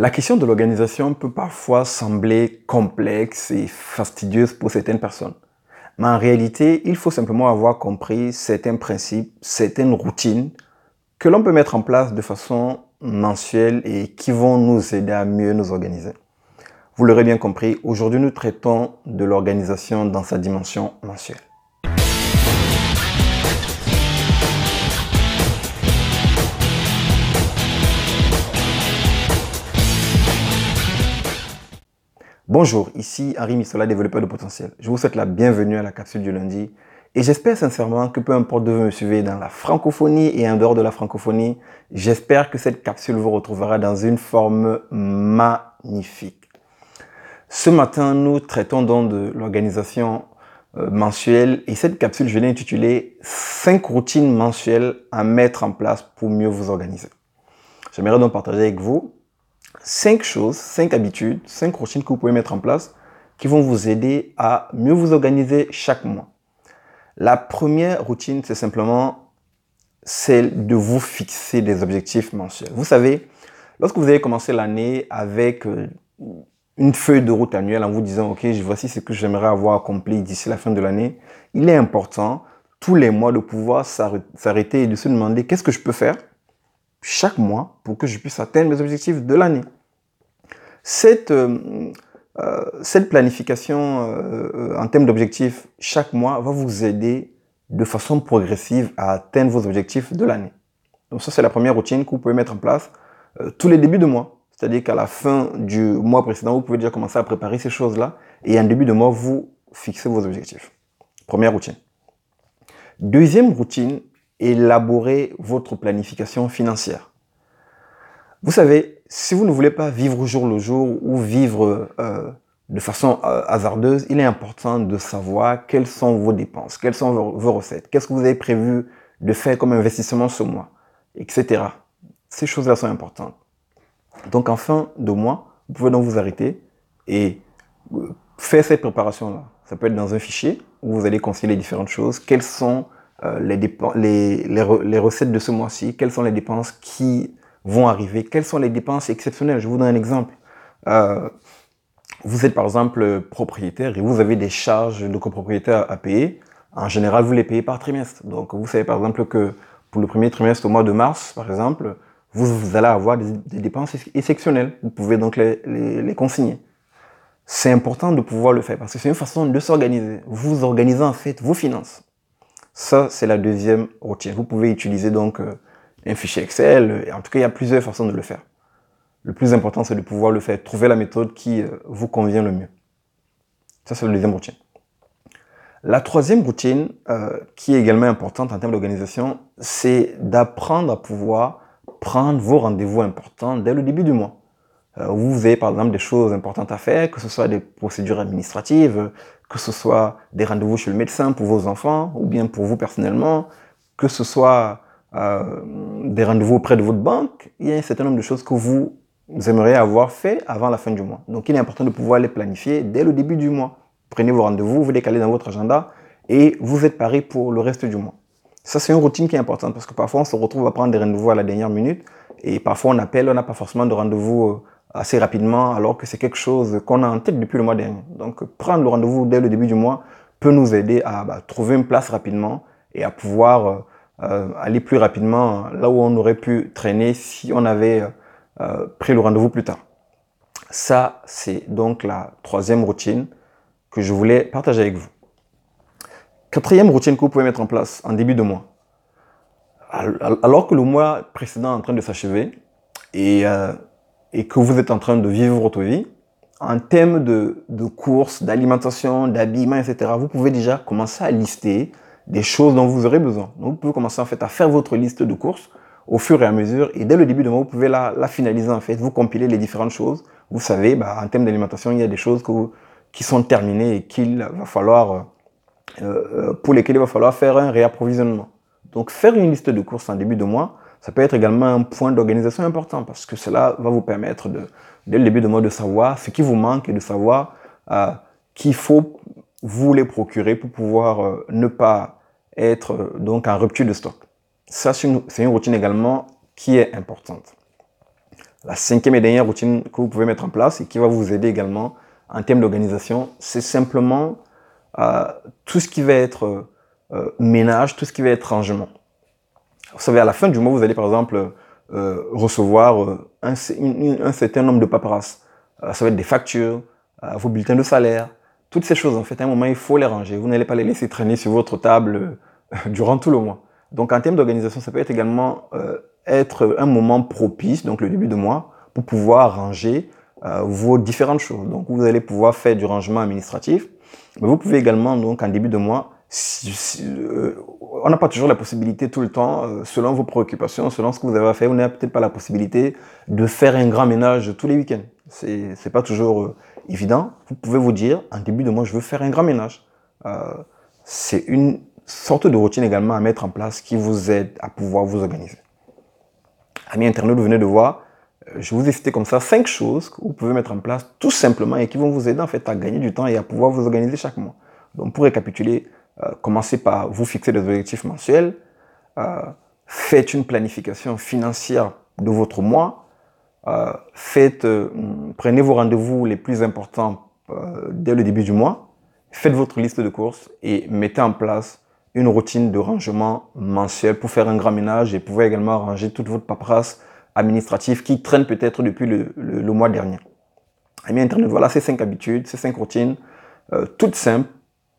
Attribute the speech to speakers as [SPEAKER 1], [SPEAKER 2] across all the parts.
[SPEAKER 1] La question de l'organisation peut parfois sembler complexe et fastidieuse pour certaines personnes. Mais en réalité, il faut simplement avoir compris certains principes, certaines routines que l'on peut mettre en place de façon mensuelle et qui vont nous aider à mieux nous organiser. Vous l'aurez bien compris, aujourd'hui nous traitons de l'organisation dans sa dimension mensuelle. Bonjour, ici Henri Missola, développeur de potentiel. Je vous souhaite la bienvenue à la capsule du lundi et j'espère sincèrement que peu importe de vous me suivez dans la francophonie et en dehors de la francophonie, j'espère que cette capsule vous retrouvera dans une forme magnifique. Ce matin, nous traitons donc de l'organisation euh, mensuelle et cette capsule, je l'ai intitulée 5 routines mensuelles à mettre en place pour mieux vous organiser. J'aimerais donc partager avec vous cinq choses, cinq habitudes, cinq routines que vous pouvez mettre en place qui vont vous aider à mieux vous organiser chaque mois. La première routine, c'est simplement celle de vous fixer des objectifs mensuels. Vous savez, lorsque vous avez commencé l'année avec euh, une feuille de route annuelle en vous disant, OK, voici ce que j'aimerais avoir accompli d'ici la fin de l'année, il est important tous les mois de pouvoir s'arrêter et de se demander qu'est-ce que je peux faire chaque mois pour que je puisse atteindre mes objectifs de l'année. Cette, euh, euh, cette planification euh, en termes d'objectifs chaque mois va vous aider de façon progressive à atteindre vos objectifs de l'année. Donc ça, c'est la première routine que vous pouvez mettre en place tous les débuts de mois. C'est-à-dire qu'à la fin du mois précédent, vous pouvez déjà commencer à préparer ces choses-là et en début de mois, vous fixez vos objectifs. Première routine. Deuxième routine, élaborer votre planification financière. Vous savez, si vous ne voulez pas vivre au jour le jour ou vivre euh, de façon euh, hasardeuse, il est important de savoir quelles sont vos dépenses, quelles sont vos, recettes, qu'est-ce que vous avez prévu de faire comme investissement ce mois, etc. Ces choses-là sont importantes. Donc en fin de mois, vous pouvez donc vous arrêter et euh, faire cette préparation-là. Ça peut être dans un fichier où vous allez concilier différentes choses. Quelles sont euh, les, les, les, recettes de ce mois-ci, quelles sont les dépenses qui vont arriver, quelles sont les dépenses exceptionnelles? Je vous donne un exemple. Euh, vous êtes par exemple propriétaire et vous avez des charges de copropriétaire à payer. En général, vous les payez par trimestre. Donc, vous savez par exemple que pour le premier trimestre au mois de mars, par exemple, vous, vous allez avoir des, des, dépenses exceptionnelles. Vous pouvez donc les, les, les consigner. C'est important de pouvoir le faire parce que c'est une façon de s'organiser. Vous organisez en fait vos finances. Ça, c'est la deuxième routine. Vous pouvez utiliser donc euh, un fichier Excel. En tout cas, il y a plusieurs façons de le faire. Le plus important, c'est de pouvoir le faire, trouver la méthode qui euh, vous convient le mieux. Ça, c'est la deuxième routine. La troisième routine, euh, qui est également importante en termes d'organisation, c'est d'apprendre à pouvoir prendre vos rendez-vous importants dès le début du mois. vous avez par exemple des choses importantes à faire, que ce soit des procédures administratives, que ce soit des rendez-vous chez le médecin pour vos enfants ou bien pour vous personnellement, que ce soit euh, des rendez-vous auprès de votre banque, il y a un certain nombre de choses que vous aimeriez avoir fait avant la fin du mois. Donc il est important de pouvoir les planifier dès le début du mois. Prenez vos rendez-vous, vous les dans votre agenda et vous êtes paré pour le reste du mois. Ça, c'est une routine qui est importante parce que parfois on se retrouve à prendre des rendez-vous à la dernière minute et parfois on appelle, on n'a pas forcément de rendez-vous euh, assez rapidement alors que c'est quelque chose qu'on a en tête depuis le mois dernier. Donc prendre le rendez-vous dès le début du mois peut nous aider à bah, trouver une place rapidement et à pouvoir euh, euh, aller plus rapidement là où on aurait pu traîner si on avait euh, pris le rendez-vous plus tard. Ça, c'est donc la troisième routine que je voulais partager avec vous. Quatrième routine que vous pouvez mettre en place en début de mois. Alors que le mois précédent est en train de s'achever et et que vous êtes en train de vivre votre vie, en termes de, courses, d'alimentation, d'habillement, etc., vous pouvez déjà commencer à lister des choses dont vous aurez besoin. Donc, vous pouvez commencer en fait à faire votre liste de courses au fur et à mesure. Et dès le début de mois, vous pouvez la, finaliser en fait. Vous compilez les différentes choses. Vous savez, bah, en termes d'alimentation, il y a des choses qui sont terminées et qu'il va falloir, euh, euh, pour lesquelles il va falloir faire un réapprovisionnement. Donc, faire une liste de courses en début de mois, ça peut être également un point d'organisation important parce que cela va vous permettre de, dès le début de mois de savoir ce qui vous manque et de savoir euh, qu'il faut vous les procurer pour pouvoir euh, ne pas être euh, donc en rupture de stock. Ça, c'est une, routine également qui est importante. La cinquième et dernière routine que vous pouvez mettre en place et qui va vous aider également en termes d'organisation, c'est simplement tout ce qui va être ménage, tout ce qui va être rangement. Vous savez, à la fin du mois, vous allez par exemple euh, recevoir un, un, certain nombre de paperasses. ça va être des factures, vos bulletins de salaire, toutes ces choses. En fait, à un moment, il faut les ranger. Vous n'allez pas les laisser traîner sur votre table durant tout le mois. Donc, en termes d'organisation, ça peut être également être un moment propice, donc le début de mois, pour pouvoir ranger euh, vos différentes choses. Donc, vous allez pouvoir faire du rangement administratif, mais vous pouvez également, donc, en début de mois, euh, on n'a pas toujours la possibilité tout le temps, euh, selon vos préoccupations, selon ce que vous avez à faire, vous n'avez peut-être pas la possibilité de faire un grand ménage tous les week-ends. C'est n'est pas toujours évident. Vous pouvez vous dire, en début de mois, je veux faire un grand ménage. c'est une sorte de routine également à mettre en place qui vous aide à pouvoir vous organiser. Amis internautes, vous venez de voir, euh, je vous ai cité comme ça cinq choses que vous pouvez mettre en place tout simplement et qui vont vous aider en fait à gagner du temps et à pouvoir vous organiser chaque mois. Donc pour récapituler, euh, commencez par vous fixer des objectifs mensuels, euh, faites une planification financière de votre mois, faites, prenez vos rendez-vous les plus importants dès le début du mois, faites votre liste de courses et mettez en place une routine de rangement mensuel pour faire un grand ménage et pouvoir également ranger toute votre paperasse administrative qui traîne peut-être depuis le, mois dernier. Amis Internet, voilà ces cinq habitudes, ces cinq routines, euh, toutes simples.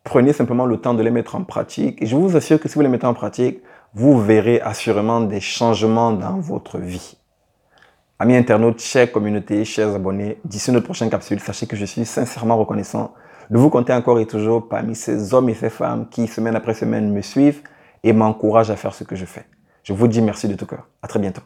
[SPEAKER 1] Prenez simplement le temps de les mettre en pratique et je vous assure que si vous les mettez en pratique, vous verrez assurément des changements dans votre vie. Amis internautes, chers communautés, chers abonnés, d'ici notre prochaine capsule, sachez que je suis sincèrement reconnaissant de vous compter encore et toujours parmi ces hommes et ces femmes qui, semaine après semaine, me suivent et m'encouragent à faire ce que je fais. Je vous dis merci de tout cœur. À très bientôt.